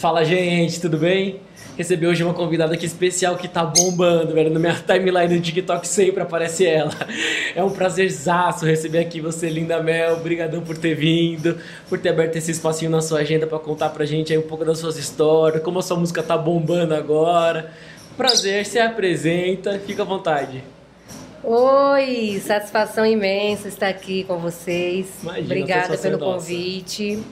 Fala, gente, tudo bem? Recebi hoje uma convidada aqui especial que tá bombando, velho. Na minha timeline do TikTok sempre aparece ela. É um prazerzaço receber aqui você, linda Mel. Obrigadão por ter vindo, por ter aberto esse espacinho na sua agenda para contar pra gente aí um pouco das suas histórias, como a sua música tá bombando agora. Prazer, se apresenta, fica à vontade. Oi, satisfação imensa estar aqui com vocês. Imagina, Obrigada pelo é nossa. convite.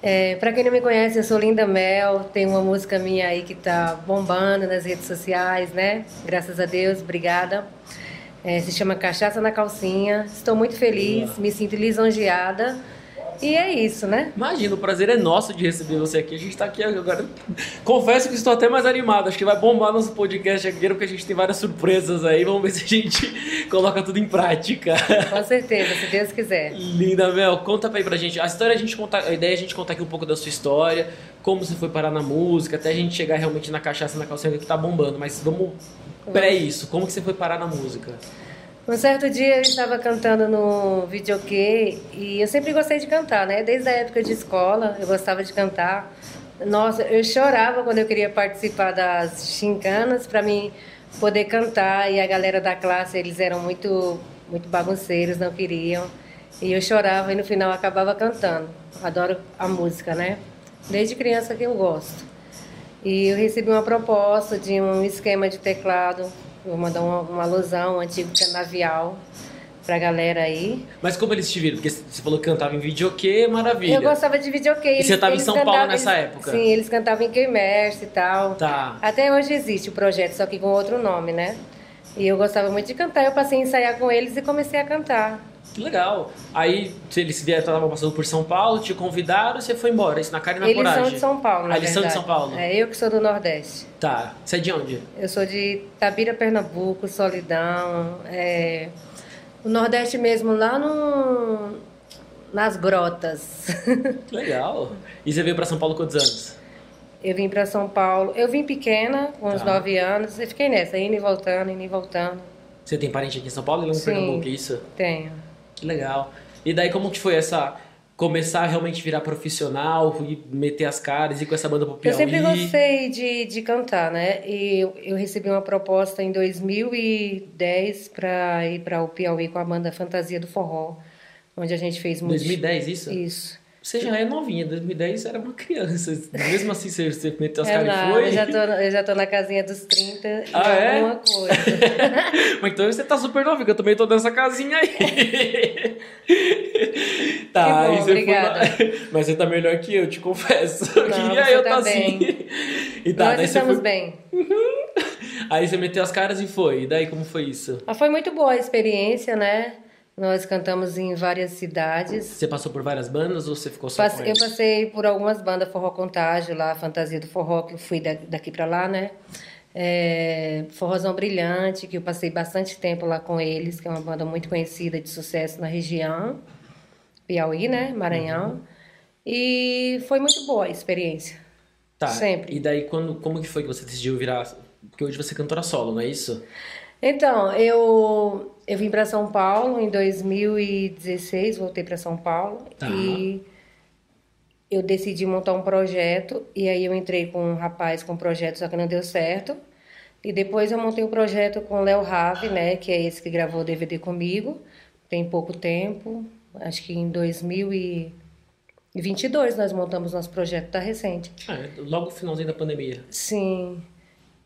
É, para quem não me conhece, eu sou Linda Mel. Tem uma música minha aí que tá bombando nas redes sociais, né? Graças a Deus, obrigada. É, se chama Cachaça na Calcinha. Estou muito feliz, me sinto lisonjeada. E é isso, né? Imagina, o prazer é nosso de receber você aqui. A gente tá aqui agora. Confesso que estou até mais animado. Acho que vai bombar nosso podcast aqui, porque a gente tem várias surpresas aí. Vamos ver se a gente coloca tudo em prática. Com certeza, se Deus quiser. Linda Mel, conta aí pra gente. A história a gente conta, a ideia é a gente contar aqui um pouco da sua história, como você foi parar na música, até a gente chegar realmente na cachaça na calcinha que tá bombando. Mas vamos pré isso, como que você foi parar na música? Um certo dia eu estava cantando no videokê e eu sempre gostei de cantar, né? Desde a época de escola eu gostava de cantar. Nossa, eu chorava quando eu queria participar das chincanas para mim poder cantar e a galera da classe eles eram muito muito bagunceiros, não queriam. E eu chorava e no final acabava cantando. Adoro a música, né? Desde criança que eu gosto. E eu recebi uma proposta de um esquema de teclado. Vou mandar uma, uma alusão, um antigo canavial pra galera aí. Mas como eles te viram? Porque você falou que cantava em videokê, maravilha. Eu gostava de videokê. E você tava em São Paulo nessa eles- época? Sim, eles cantavam em Queimerse e tal. Tá. Até hoje existe o projeto, só que com outro nome, né? E eu gostava muito de cantar. Eu passei a ensaiar com eles e comecei a cantar. Que legal. Aí eles estavam passando por São Paulo, te convidaram, você foi embora. Isso na cara e na eles coragem. são de São Paulo, na Ah, eles são de. São Paulo. É, eu que sou do Nordeste. Tá. Você é de onde? Eu sou de Tabira, Pernambuco, Solidão. é, O Nordeste mesmo, lá no... nas grotas. Que legal. E você veio pra São Paulo quantos anos? Eu vim para São Paulo. Eu vim pequena, com uns Tá. 9 anos. Eu fiquei nessa, indo e voltando, indo e voltando. Você tem parente aqui em São Paulo e lá no. Pernambuco, é isso? Tenho. Que legal. E daí como que foi essa começar a realmente virar profissional e meter as caras e com essa banda pro Eu Piauí? sempre gostei de, de cantar, né? E eu, eu recebi uma proposta em 2010 para ir para o Piauí com a banda Fantasia do Forró, onde a gente fez muito. 2010 isso? Isso. Você já é novinha, 2010 você era uma criança. Mesmo assim você, você meteu as É caras e foi? eu já, tô, eu já tô na casinha dos 30 e Ah, é? alguma coisa. Mas então você tá super novinha, que eu também tô nessa casinha aí. tá, Que bom, aí você obrigada. foi. Mas você tá melhor que eu, te confesso. Não, Queria eu tá tá bem. assim. E tá, Nós estamos foi... bem. Aí você meteu as caras e foi. E daí como foi isso? Mas foi muito boa a experiência, né? Nós cantamos em várias cidades. Você passou por várias bandas ou você ficou só Passe- eu passei por algumas bandas Forró Contágio lá, Fantasia do Forró, que eu fui da- daqui pra lá, né? É, Forrozão Brilhante, que eu passei bastante tempo lá com eles, que é uma banda muito conhecida de sucesso na região, Piauí, né? Maranhão. Uhum. E foi muito boa a experiência. Tá. sempre. E daí quando, como que foi que você decidiu virar... Porque hoje você é cantora solo, não é isso? Então, eu, eu vim para São Paulo em 2016, voltei para São Paulo Tá. e eu decidi montar um projeto e aí eu entrei com um rapaz com um projeto, só que não deu certo. E depois eu montei o projeto com o Léo Rave, né, que é esse que gravou o DVD comigo, tem pouco tempo, acho que em 2022 nós montamos nosso projeto, tá recente. Ah, logo no finalzinho da pandemia. Sim,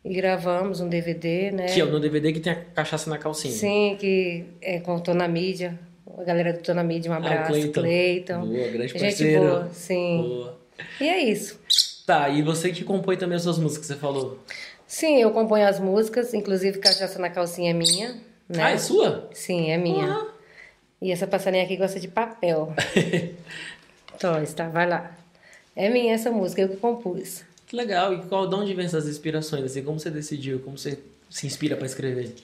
e gravamos um DVD, né? Que é no DVD que tem a cachaça na calcinha. Sim, que é com o Tô na Mídia. A galera do Tô na Mídia, um Ah, abraço. Cleiton. Cleiton. Boa, grande Gente parceiro. boa, sim. Boa. E é isso. Tá, e você que compõe também as suas músicas, você falou. Sim, eu componho as músicas, inclusive Cachaça na Calcinha é minha, né? Ah, é sua? Sim, é minha. E essa passarinha aqui gosta de papel. Toys, tá? Vai lá. É minha essa música, eu que compus. Que legal. E qual, de onde vem essas inspirações? Assim, como você decidiu? Como você se inspira pra escrever?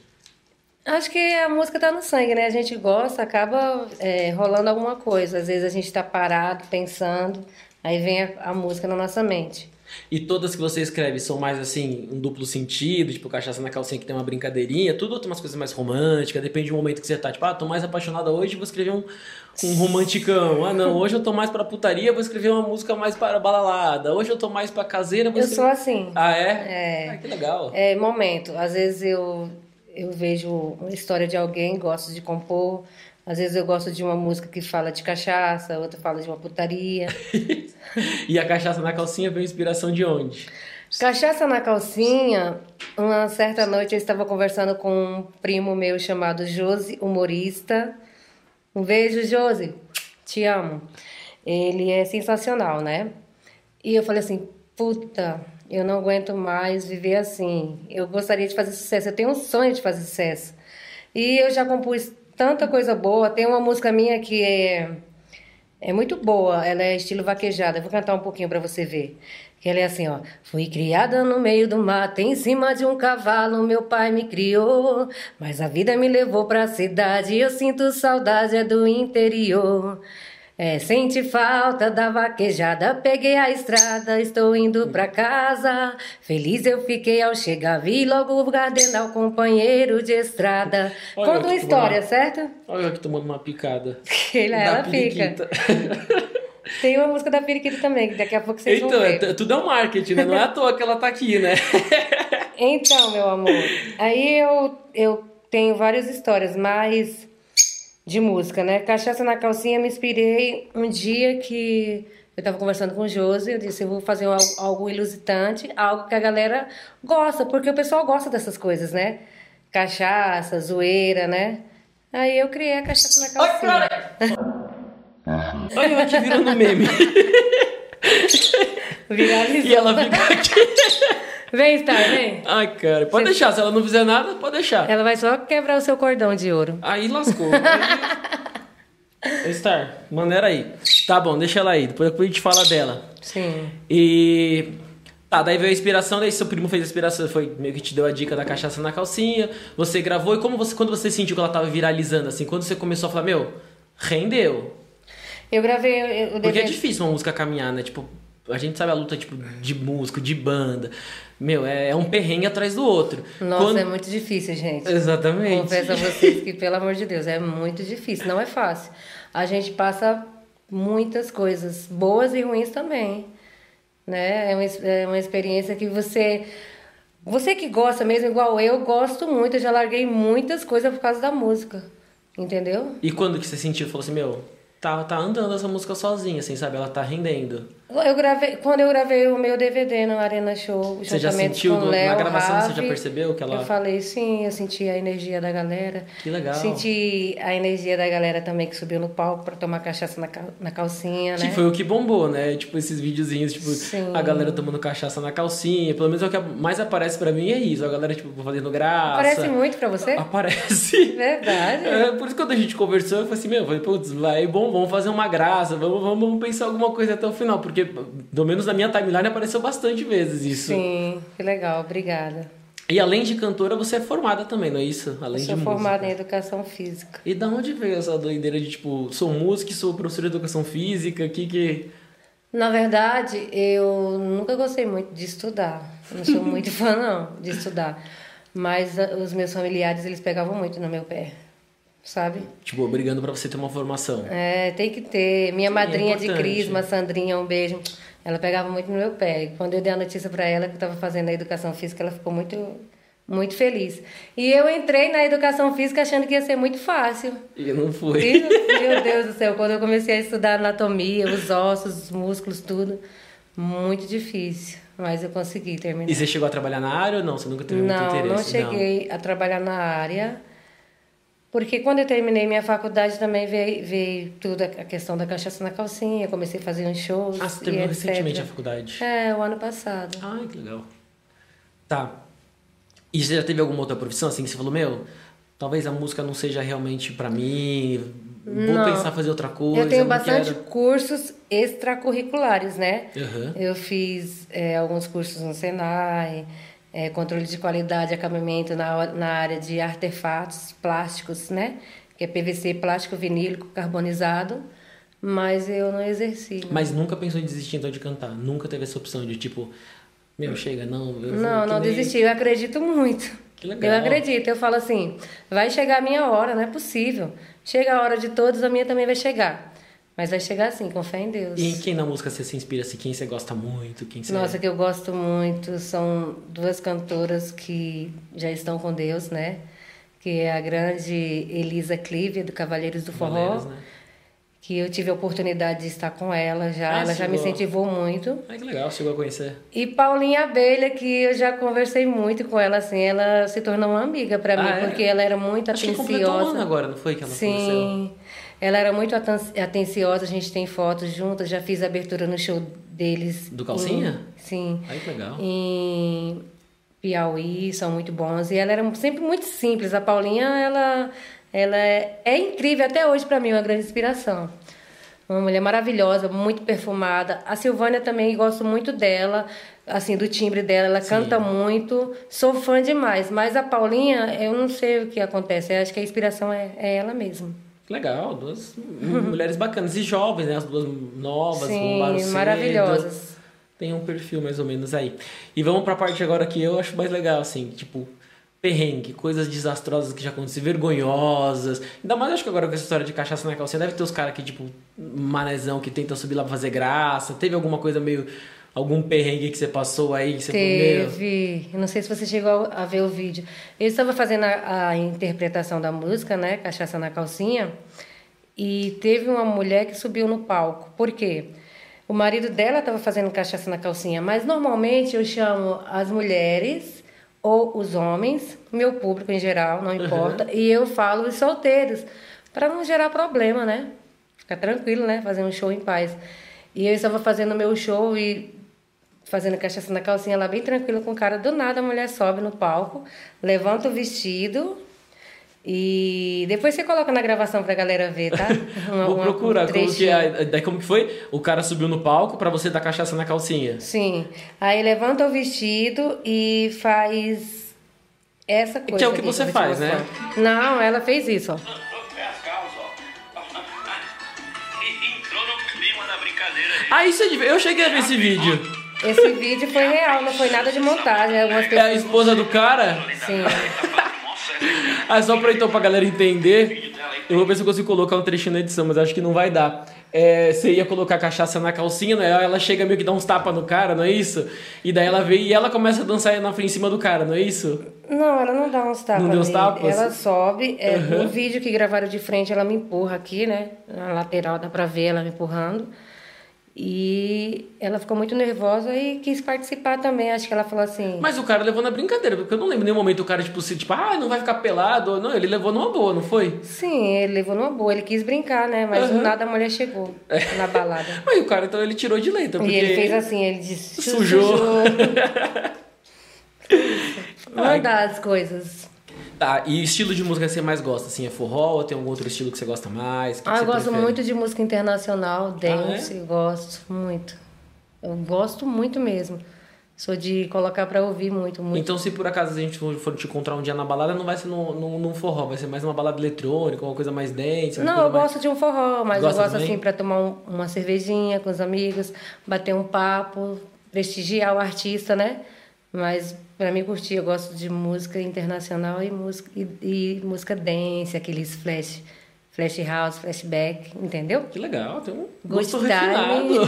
Acho que a música tá no sangue, né? A gente gosta, acaba é, rolando alguma coisa. Às vezes a gente tá parado, pensando, aí vem a, a música na nossa mente. E todas que você escreve são mais assim, um duplo sentido, tipo cachaça na calcinha que tem uma brincadeirinha, tudo ou tem umas coisas mais românticas, depende do momento que você tá. Tipo, ah, tô mais apaixonada hoje, vou escrever um, um romanticão. Ah, não, hoje eu tô mais pra putaria, vou escrever uma música mais para balalada. Hoje eu tô mais pra caseira, vou Eu escrever... sou assim. Ah, é? É. Ah, que legal. É momento. Às vezes eu, eu vejo uma história de alguém, gosto de compor. Às vezes eu gosto de uma música que fala de cachaça, outra fala de uma putaria. E a cachaça na calcinha veio inspiração de onde? Cachaça na calcinha, uma certa noite eu estava conversando com um primo meu chamado Josi, humorista. Um beijo, Josi. Te amo. Ele é sensacional, né? E eu falei assim, puta, eu não aguento mais viver assim. Eu gostaria de fazer sucesso, eu tenho um sonho de fazer sucesso. E eu já compus tanta coisa boa. Tem uma música minha que é, é muito boa, ela é estilo vaquejada. Vou cantar um pouquinho pra você ver. Que ela é assim, ó. Fui criada no meio do mato, em cima de um cavalo, meu pai me criou. Mas a vida me levou pra cidade, eu sinto saudade é do interior. É, sente falta da vaquejada, peguei a estrada, estou indo pra casa. Feliz eu fiquei ao chegar, vi logo o Gardenal, companheiro de estrada. Olha Conta uma que história, certo? Olha eu aqui tomando uma picada. Ele, Da ela fica. Tem uma música da Periquita também, que daqui a pouco vocês Então, vão é, ver. t- tudo é um marketing, né? Não é à toa que ela tá aqui, né? Então, meu amor, aí eu, eu tenho várias histórias, mas de música, né? Cachaça na calcinha, me inspirei um dia que eu tava conversando com o Josi, eu disse, eu vou fazer algo, algo ilusitante, algo que a galera gosta, porque o pessoal gosta dessas coisas, né? Cachaça, zoeira, né? Aí eu criei a cachaça na calcinha. Olha eu aqui virando meme. Viralizou. E ela fica aqui. Vem, Star, vem. Ai, cara. Pode deixar. Se ela não fizer nada, pode deixar. Ela vai só quebrar o seu cordão de ouro. Aí lascou. Star, maneira aí. Tá bom, deixa ela aí. Depois a gente fala dela. Sim. E. Tá, daí veio a inspiração, daí seu primo fez a inspiração, foi meio que te deu a dica da cachaça na calcinha, você gravou, e como você, quando você sentiu que ela tava viralizando, assim, quando você começou a falar, meu, rendeu. Eu gravei o Porque é DVD. difícil uma música caminhar, né? Tipo, a gente sabe a luta, tipo, de músico, de banda. Meu, é, é um perrengue atrás do outro. Nossa, Quando- é muito difícil, gente. Exatamente. Confesso a vocês que, pelo amor de Deus, é muito difícil. Não é fácil. A gente passa muitas coisas, boas e ruins também. Né? É, uma, é uma experiência que você. Você que gosta mesmo, igual eu, gosto muito. Eu já larguei muitas coisas por causa da música. Entendeu? E quando que você sentiu? Falou assim, meu, tá, tá andando essa música sozinha, assim, sabe? Ela tá rendendo. Eu gravei, quando eu gravei o meu DVD no Arena Show, Você já sentiu com no- o na Léo, gravação, você já percebeu que ela- Eu falei, sim, eu senti a energia da galera. Que legal. Senti a energia da galera também que subiu no palco pra tomar cachaça na, na calcinha, né? Que foi o que bombou, né? Tipo, esses videozinhos, tipo, Sim. a galera tomando cachaça na calcinha. Pelo menos é o que mais aparece pra mim é isso. A galera, tipo, fazendo graça. Parece muito pra você? Aparece. Verdade. É, por isso que quando a gente conversou, eu falei assim, meu, eu falei, putz, vai, bom, vamos fazer uma graça, vamos, vamos, vamos pensar alguma coisa até o final. Porque, pelo menos na minha timeline, apareceu bastante vezes isso. Sim, que legal, obrigada. E além de cantora, você é formada também, não é isso? Eu Além sou de formada em música. educação física. E da onde veio essa doideira de, tipo, sou músico e sou professor de educação física, que que... Na verdade, eu nunca gostei muito de estudar. Não sou muito fã, não, de estudar. Mas ah, os meus familiares, eles pegavam muito no meu pé, sabe? Tipo, obrigando pra você ter uma formação. É, tem que ter. Minha Sim, madrinha é de crisma, Sandrinha, um beijo. Ela pegava muito no meu pé. Quando eu dei a notícia para ela que eu estava fazendo a educação física, ela ficou muito, muito feliz. E eu entrei na educação física achando que ia ser muito fácil. E não foi. E, meu Deus do céu, quando eu comecei a estudar anatomia, os ossos, os músculos, tudo, muito difícil. Mas eu consegui terminar. E você chegou a trabalhar na área ou não? Você nunca teve muito Não, interesse? não cheguei a trabalhar na área. Porque quando eu terminei minha faculdade também veio, veio tudo a questão da cachaça na calcinha, comecei a fazer uns shows. Ah, você e terminou recentemente a faculdade? É, o ano passado. Ai, que legal. Tá. E você já teve alguma outra profissão assim que você falou, meu, talvez a música não seja realmente pra mim, vou Não. pensar em fazer outra coisa. eu tenho bastante quero- cursos extracurriculares, né? Aham. Eu fiz é, alguns cursos no Senai, é, controle de qualidade, acabamento na, na área de artefatos plásticos, né? Que é PVC, plástico vinílico carbonizado. mas eu não exerci. né? Mas nunca pensou em desistir então de cantar? Nunca teve essa opção de tipo, meu, chega, não. Eu Não, não nem- desisti. Eu acredito muito. Que legal. Eu acredito. Eu falo assim, vai chegar a minha hora, não é possível. Chega a hora de todos, a minha também vai chegar. Mas vai chegar assim, com fé em Deus. E em quem na música você se inspira? Assim, quem você gosta muito? Quem você... Nossa, que eu gosto muito são duas cantoras que já estão com Deus, né? Que é a grande Elisa Clive, do Cavaleiros do Forró. Né? Que eu tive a oportunidade de estar com ela já. Ah, ela já me incentivou muito. Ai, que legal, chegou a conhecer. E Paulinha Abelha, que eu já conversei muito com ela, assim, ela se tornou uma amiga mim, Ah, é? porque ela era muito Acho que completou um ano atenciosa. agora, não foi que ela? Sim, ela era muito atenciosa, a gente tem fotos juntas, já fiz abertura no show deles. Do Calcinha? em- sim, Ai, que legal. em Piauí, são muito bons. E ela era sempre muito simples. A Paulinha, ela, ela é, é incrível até hoje pra mim, uma grande inspiração. Uma mulher maravilhosa, muito perfumada. A Silvânia também gosto muito dela, assim, do timbre dela. Ela canta muito. Sou fã demais. Mas a Paulinha, eu não sei o que acontece. Eu acho que a inspiração é, é ela mesma. Legal, duas mulheres bacanas. E jovens, né? As duas novas, Sim, bombaram cedo. maravilhosas. Tem um perfil mais ou menos aí. E vamos pra parte agora que eu acho mais legal, assim, tipo, perrengue, coisas desastrosas que já aconteceram, vergonhosas. Ainda mais acho que agora com essa história de cachaça na calcinha, deve ter os caras que, tipo, manezão que tentam subir lá pra fazer graça. Teve alguma coisa meio. Algum perrengue que você passou aí que você. Teve. Não sei se você chegou a ver o vídeo. Eu estava fazendo a, a interpretação da música, né? Cachaça na calcinha. E teve uma mulher que subiu no palco. Por quê? O marido dela estava fazendo cachaça na calcinha. Mas normalmente eu chamo as mulheres ou os homens, meu público em geral, não importa. E eu falo os solteiros. Para não gerar problema, né? Ficar tranquilo, né? Fazer um show em paz. E eu estava fazendo meu show e fazendo cachaça na calcinha lá bem tranquilo com o cara. Do nada a mulher sobe no palco, levanta o vestido e depois você coloca na gravação pra galera ver, tá? Uma- Vou uma- procurar um como que é. Daí como que foi? O cara subiu no palco pra você dar cachaça na calcinha. Sim. Aí levanta o vestido e faz essa coisa. Que é o que você te faz, né? Não, ela fez isso, ó. As calças, ó. Entrou no clima da brincadeira aí. Ah, isso é de... Eu cheguei a ver esse vídeo. Esse vídeo foi real, não foi nada de montagem. Algumas É a pessoas. esposa do cara? Sim. Ah, só pra então pra galera entender, eu vou ver se eu consigo colocar um trechinho na edição, mas acho que não vai dar. É, você ia colocar cachaça na calcinha, né? Ela chega meio que dá uns tapas no cara, não é isso? E daí ela vem e ela começa a dançar na frente em cima do cara, não é isso? Não, ela não dá uns tapas. Não deu uns tapas? Ela sobe. É, Uhum. No vídeo que gravaram de frente, ela me empurra aqui, né? Na lateral dá pra ver ela me empurrando. E ela ficou muito nervosa e quis participar também. Acho que ela falou assim. Mas o cara levou na brincadeira, porque eu não lembro em nenhum momento o cara, tipo, se, tipo, ah, não vai ficar pelado. Não, ele levou numa boa, não foi? Sim, ele levou numa boa. Ele quis brincar, né? Mas Uhum. do nada a mulher chegou na balada. Mas o cara, então, ele tirou de letra, porque... E ele fez assim, ele disse. "Su- Sujou." Manda as coisas. Tá, e estilo de música que você mais gosta? Assim, é forró ou tem algum outro estilo que você gosta mais? Que que Ah, eu você gosto prefere? muito de música internacional, dance, é? gosto muito. Eu gosto muito mesmo. Sou de colocar pra ouvir muito, muito. Então, se por acaso a gente for te encontrar um dia na balada, não vai ser num, num, num forró, vai ser mais uma balada eletrônica, uma coisa mais dance. Não, eu mais... gosto de um forró, mas Gosta eu gosto também? assim pra tomar um- uma cervejinha com os amigos, bater um papo, prestigiar o artista, né? Mas pra mim curtir, eu gosto de música internacional e música e, e música dance, aqueles flash, flash house, flashback, entendeu? Que legal, tem um Gosto refinado.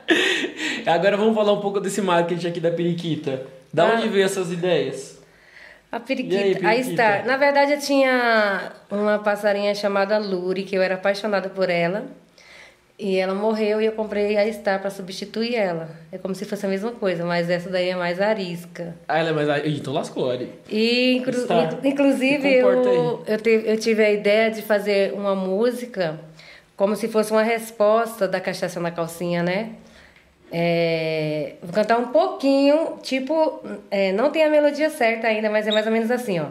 Agora vamos falar um pouco desse marketing aqui da periquita. Da Ah. onde veio essas ideias? A periquita. aí, aí, periquita? está. Na verdade, eu tinha uma passarinha chamada Luri, que eu era apaixonada por ela. E ela morreu e eu comprei a Star para substituir ela. É como se fosse a mesma coisa, mas essa daí é mais arisca. Ah, ela é mais. Ih, Então lascou, ali. E inclu- inclusive eu, eu, te- eu tive a ideia de fazer uma música como se fosse uma resposta da cachaça na calcinha, né? É, vou cantar um pouquinho, tipo, é, não tem a melodia certa ainda, mas é mais ou menos assim, ó.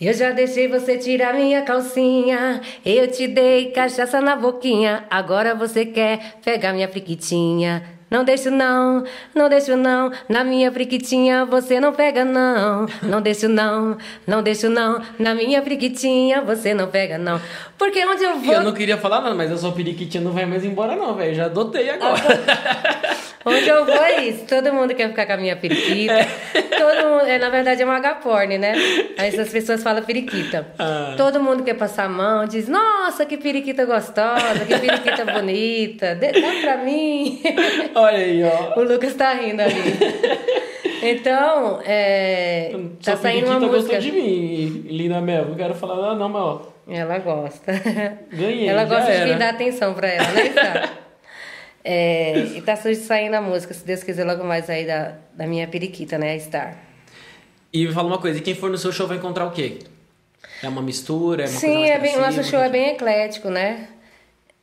Eu já deixei você tirar minha calcinha, eu te dei cachaça na boquinha, agora você quer pegar minha friquitinha. Não deixo não, não deixo não. Na minha friquitinha você não pega não. Não deixo não, não deixo não. Na minha friquitinha você não pega não. Porque onde eu vou. Eu não queria falar nada, mas a sua periquitinha não vai mais embora, não, velho. Já adotei agora. Onde eu vou é isso. Todo mundo quer ficar com a minha periquita. Todo mundo, é, na verdade é uma agaporne, né? Aí as pessoas falam periquita. Ah. Todo mundo quer passar a mão, diz, nossa, que periquita gostosa, que periquita bonita. Dê- Dá pra mim. Olha aí, ó. O Lucas tá rindo ali. Então, é, tá saindo uma música. gostou de mim, Lina Mel. Não quero falar nada, não, mas ó. Ela gosta. Ganhei, Ela gosta de quem dá atenção pra ela, né, Sá? É, e tá saindo a música, se Deus quiser, logo mais aí da, da minha periquita, né, a Star. E me fala uma coisa, e quem for no seu show vai encontrar o quê? É uma mistura? É uma coisa Sim, é bem, o nosso show é bem eclético, né?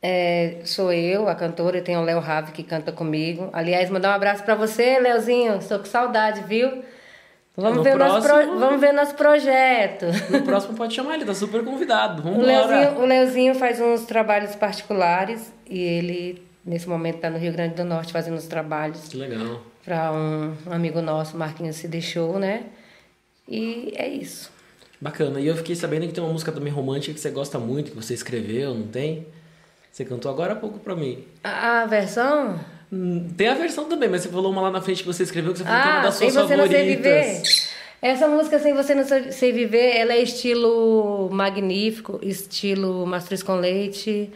É, sou eu, a cantora, tem o Léo Rave que canta comigo. Aliás, mandar um abraço pra você, Léozinho. Estou com saudade, viu? Vamos, No ver, o nosso pro- próximo- vamos ver nosso projeto. No próximo pode chamar ele, tá super convidado. O Vamos Leozinho, o Leozinho faz uns trabalhos particulares e ele, nesse momento, está no Rio Grande do Norte fazendo os trabalhos Que legal. para um amigo nosso, Marquinhos se deixou, né? E é isso. Bacana. E eu fiquei sabendo que tem uma música também romântica que você gosta muito, que você escreveu, não tem? Você cantou agora há pouco pra mim. A, a versão? Hum, Tem a versão também, mas você falou uma lá na frente que você escreveu que você falou que é uma Ah, das Sem suas Você Não favoritas. Sei Viver. Essa música, Sem Você Não Sei Viver, ela é estilo magnífico, estilo mastruz com leite.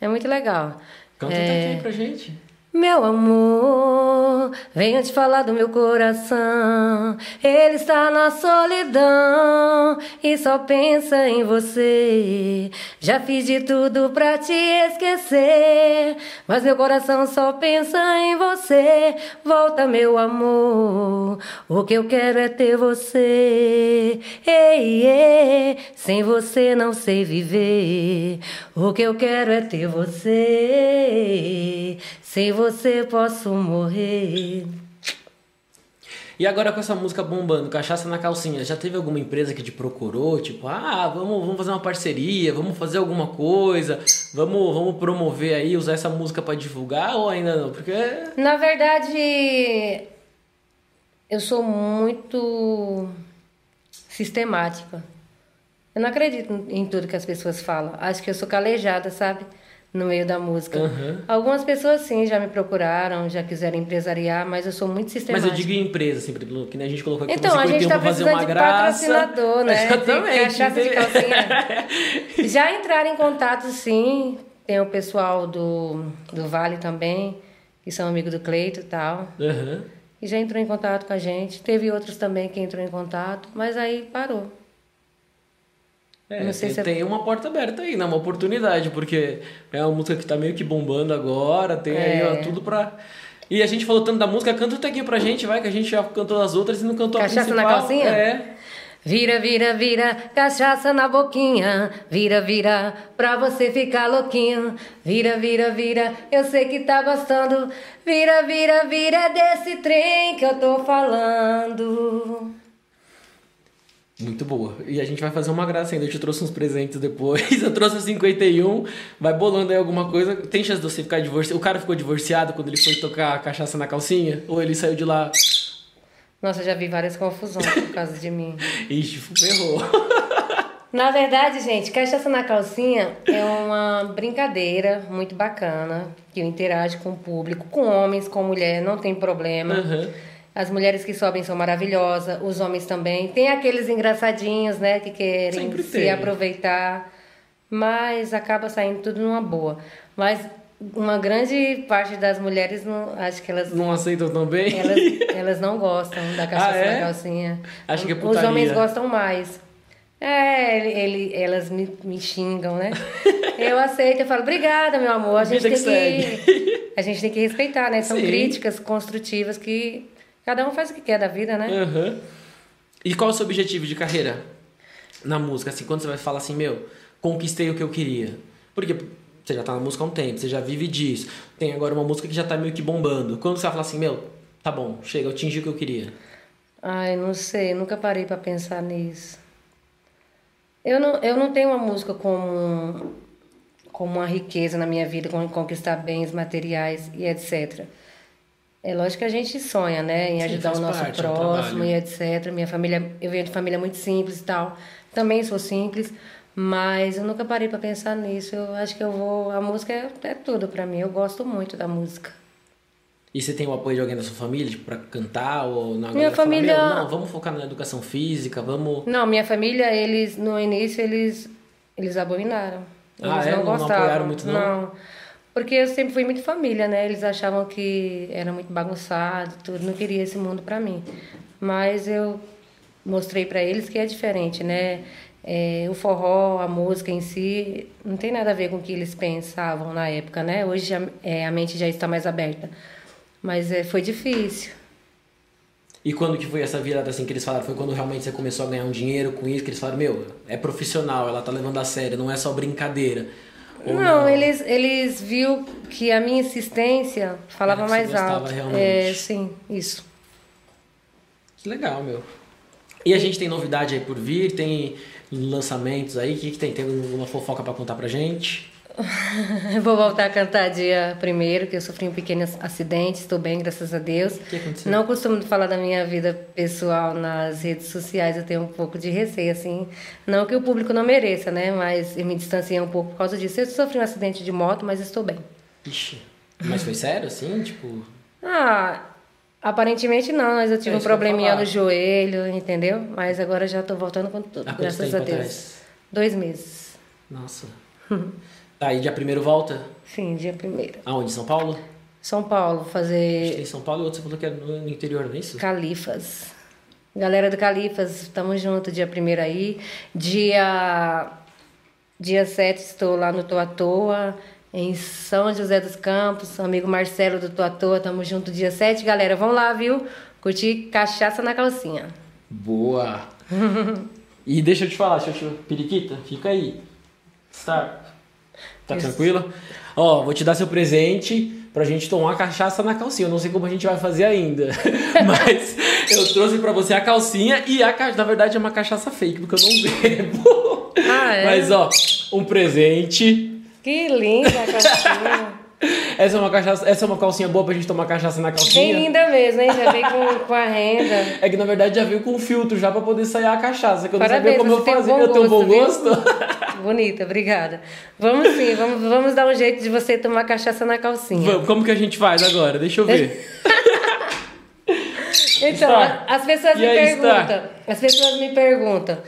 É muito legal. Canta é... até aqui pra gente. Meu amor, venho te falar do meu coração. Ele está na solidão e só pensa em você. Já fiz de tudo pra te esquecer, mas meu coração só pensa em você. Volta, meu amor, o que eu quero é ter você. Ei, ei, sem você não sei viver. O que eu quero é ter você. Sem você posso morrer. E agora com essa música bombando, Cachaça na Calcinha, já teve alguma empresa que te procurou? Tipo, ah, vamos, vamos fazer uma parceria, vamos fazer alguma coisa, vamos, vamos promover aí, usar essa música pra divulgar ou ainda não? Porque Na verdade, eu sou muito sistemática. Eu não acredito em tudo que as pessoas falam. Acho que eu sou calejada, sabe? No meio da música. Aham. Algumas pessoas, sim, já me procuraram, já quiseram empresariar, mas eu sou muito Mas sistemática. eu digo em empresa, assim, por exemplo, que nem a gente colocou aqui Então, a gente 51 tá pra fazer precisando de graça. patrocinador, né? Exatamente. De de calcinha. Já entraram em contato, sim. Tem o pessoal do, do Vale também, que são amigos do Cleito e tal. Aham. E já entrou em contato com a gente. Teve outros também que entrou em contato, mas aí parou. É, tem, se é- tem uma porta aberta aí, né? Uma oportunidade, porque é uma música que tá meio que bombando agora, tem aí ó, É. tudo pra. E a gente falou tanto da música, canta até aqui pra gente, vai, que a gente já cantou as outras e não cantou Cachaça a principal. na calcinha? É. Vira, vira, vira, cachaça na boquinha. Vira, vira, pra você ficar louquinho. Vira, vira, vira, eu sei que tá gostando. Vira, vira, vira, é desse trem que eu tô falando. Muito boa. E a gente vai fazer uma graça ainda. Eu te trouxe uns presentes depois. Eu trouxe o 51. Vai bolando aí alguma coisa. Tem chance de você ficar divorciado? O cara ficou divorciado quando ele foi tocar a cachaça na calcinha? Ou ele saiu de lá? Nossa, eu já vi várias confusões por causa de mim. Ixi, ferrou. Na verdade, gente, cachaça na calcinha é uma brincadeira muito bacana que eu interajo com o público, com homens, com mulher, não tem problema. Aham. As mulheres que sobem são maravilhosas, os homens também. Tem aqueles engraçadinhos, né, que querem Sempre se tem. aproveitar, mas acaba saindo tudo numa boa. Mas uma grande parte das mulheres, não, acho que elas Não aceitam tão bem? elas, elas não gostam da cachaça Ah, é? na calcinha. Acho que é Os putaria. homens gostam mais. É, ele, ele- elas me, me xingam, né? Eu aceito, eu falo, obrigada, meu amor. A gente, Vida que tem que, a gente tem que respeitar, né? São Sim. críticas construtivas que cada um faz o que quer da vida, né? Aham. E qual é o seu objetivo de carreira na música? Assim, quando você vai falar assim, meu, conquistei o que eu queria. Porque você já tá na música há um tempo, você já vive disso. Tem agora uma música que já tá meio que bombando. Quando você vai falar assim, meu, tá bom, chega, eu atingi o que eu queria. Ai, não sei, nunca parei pra pensar nisso. Eu não, eu não tenho uma música como, como uma riqueza na minha vida, como conquistar bens materiais e etc. É lógico que a gente sonha, né? Em Sim, ajudar faz o nosso parte, é próximo e etc. Minha família, eu venho de família muito simples e tal. Também sou simples, mas eu nunca parei para pensar nisso. Eu acho que eu vou. A música é, é tudo para mim. Eu gosto muito da música. E você tem o apoio de alguém da sua família, tipo, pra cantar? Ou não? A Minha fala, família- "Meu, não, vamos focar na educação física, vamos... Não, minha família, eles no início eles eles abominaram. Eles Ah, é? não Não- não apoiaram muito, não? Porque eu sempre fui muito família, né? Eles achavam que era muito bagunçado, tudo, não queria esse mundo pra mim. Mas eu mostrei pra eles que é diferente, né? É, o forró, a música em si, não tem nada a ver com o que eles pensavam na época, né? Hoje já- é, a mente já está mais aberta. Mas é, foi difícil. E quando que foi essa virada assim que eles falaram? Foi quando realmente você começou a ganhar um dinheiro com isso, que eles falaram, meu, é profissional, ela tá levando a sério, não é só brincadeira. Ou Não, eles, eles viu que a minha insistência falava você mais alto. realmente. É, sim, isso. Que legal, meu. E a gente tem novidade aí por vir, tem lançamentos aí, o que, que tem? Tem alguma fofoca pra contar pra gente? Vou voltar a cantar dia primeiro, que eu sofri um pequeno acidente, estou bem, graças a Deus. que aconteceu? Não costumo falar da minha vida pessoal nas redes sociais, eu tenho um pouco de receio, assim. Não que o público não mereça, né? Mas me distanciei um pouco por causa disso. Eu sofri um acidente de moto, mas estou bem. Ixi. Mas foi sério, assim? Tipo. Ah, aparentemente não, mas eu tive É um probleminha no joelho, entendeu? Mas agora já estou voltando com tudo, Há graças a Deus. Dois meses. Nossa. tá, aí dia primeiro volta? Sim, dia primeiro. Aonde? São Paulo? São Paulo, fazer tem São Paulo e outro você falou que era no interior, não é isso? Califas. Galera do Califas, estamos juntos dia primeiro aí. Dia, dia 7 estou lá no Tô à Toa, em São José dos Campos. Amigo Marcelo do Tô à Toa, estamos juntos dia 7. Galera, vão lá, viu? Curtir cachaça na calcinha. Boa! e deixa eu te falar, deixa eu te... Periquita, fica aí. Tá, tá tranquilo? Ó, vou te dar seu presente pra gente tomar cachaça na calcinha. Eu não sei como a gente vai fazer ainda. Mas eu trouxe pra você a calcinha e a cachaça. Na verdade é uma cachaça fake, porque eu não bebo. Ah, é? Mas ó, um presente. Que linda a calcinha. Essa é uma cachaça, essa é uma calcinha boa pra gente tomar cachaça na Bem calcinha. linda mesmo, hein? Já veio com, com a renda. É que na verdade já veio com filtro já pra poder sair a cachaça, que eu Parabéns, não sabia como eu fazia. eu tenho um bom gosto. Bonita, obrigada. Vamos sim, vamos, vamos dar um jeito de você tomar cachaça na calcinha. Vamos, como que a gente faz agora? Deixa eu ver. Então, Star. as pessoas E me perguntam, Star? as pessoas me perguntam,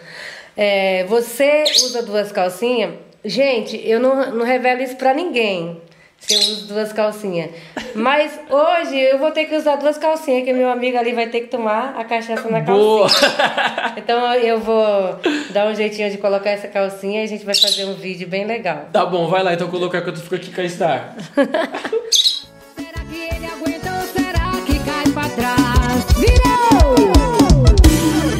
é, você usa duas calcinhas? Gente, eu não, não revelo isso pra ninguém. Se eu uso duas calcinhas. Mas hoje eu vou ter que usar duas calcinhas, que meu amigo ali vai ter que tomar a cachaça na Boa! calcinha. Então eu vou dar um jeitinho de colocar essa calcinha e a gente vai fazer um vídeo bem legal. Tá bom, vai lá então colocar que eu fico aqui com a Star. Será que ele aguenta ou será que cai pra trás? Virou!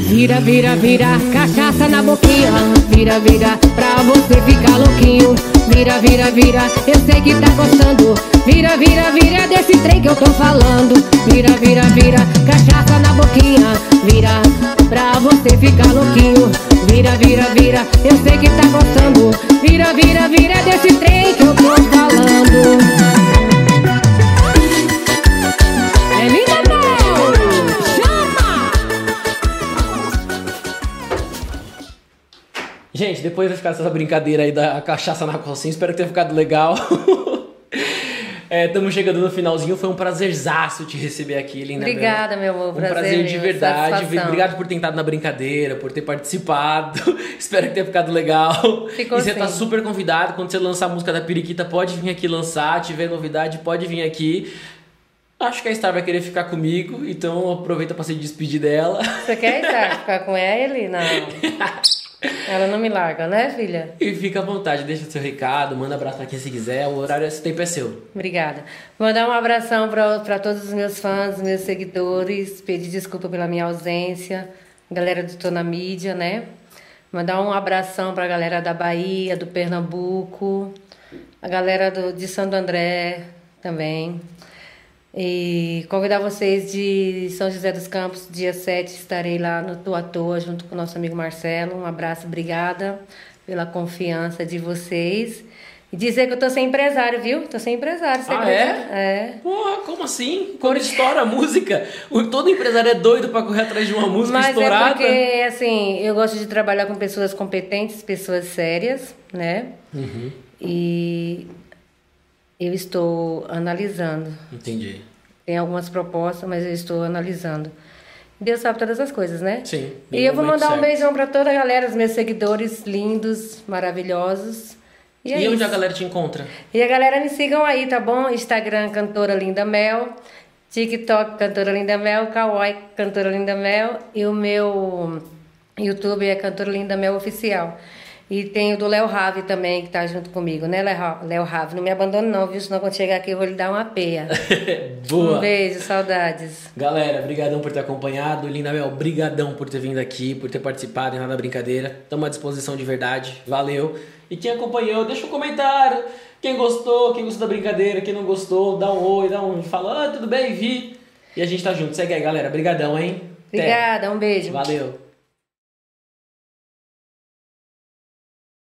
Vira, vira, vira, cachaça na boquinha. Vira, vira, pra você ficar louquinho. Vira, vira, vira, eu sei que tá gostando. Vira, vira, vira desse trem que eu tô falando. Vira, vira, vira, cachaça na boquinha. Vira, pra você ficar louquinho. Vira, vira, vira, eu sei que tá gostando. Vira, vira, vira desse trem que eu tô falando. Gente, depois vai ficar essa brincadeira aí da cachaça na calcinha, espero que tenha ficado legal. Estamos chegando no finalzinho, foi um prazerzaço te receber aqui, linda. Obrigada, meu amor, Um prazer prazer de verdade. satisfação. Obrigado por ter entrado na brincadeira, por ter participado. Espero que tenha ficado legal. Ficou e você tá sim. super convidado. Quando você lançar a música da Periquita, pode vir aqui lançar. Tiver novidade, pode vir aqui. Acho que a Star vai querer ficar comigo, então aproveita pra se despedir dela. Você quer estar? Ficar com ele? Não. Ela não me larga, né, filha? E fica à vontade, deixa seu recado, manda abraço pra quem você quiser. O horário, esse tempo é seu. Obrigada. Mandar um abração para todos os meus fãs, meus seguidores. Pedir desculpa pela minha ausência. Galera do Tô na Mídia, né? Mandar um abração para a galera da Bahia, do Pernambuco. A galera do, de Santo André também. E convidar vocês de São José dos Campos, dia 7, estarei lá no à Toa, junto com o nosso amigo Marcelo. Um abraço, obrigada pela confiança de vocês. E dizer que eu tô sem empresário, viu? Tô sem empresário, você Ah, acredita? é? É. Porra, como assim? Quando estoura a música, todo empresário é doido pra correr atrás de uma música Mas estourada. é porque, assim, eu gosto de trabalhar com pessoas competentes, pessoas sérias, né? Uhum. E eu estou analisando. Entendi. Tem algumas propostas, mas eu estou analisando. Deus sabe todas as coisas, né? Sim. E eu vou mandar um certo. beijão pra toda a galera, os meus seguidores lindos, maravilhosos. E, é E onde a galera te encontra? E a galera me sigam aí, tá bom? Instagram, Cantora Linda Mel. TikTok, Cantora Linda Mel. Kawaii, Cantora Linda Mel. E o meu YouTube é Cantora Linda Mel Oficial. E tem o do Léo Rave também, que tá junto comigo, né, Léo Rave? Não me abandone não, viu? Senão quando chegar aqui eu vou lhe dar uma peia. Boa. Um beijo, saudades. Galera, brigadão por ter acompanhado. Linda Mel, brigadão por ter vindo aqui, por ter participado em Nada Brincadeira. Estamos à disposição de verdade. Valeu. E quem acompanhou, deixa um comentário. Quem gostou, quem gostou da brincadeira, quem não gostou, dá um oi, dá um... Fala, ah, tudo bem, vi. E a gente tá junto. Segue aí, galera. Brigadão, hein? Até. Obrigada, um beijo. Valeu.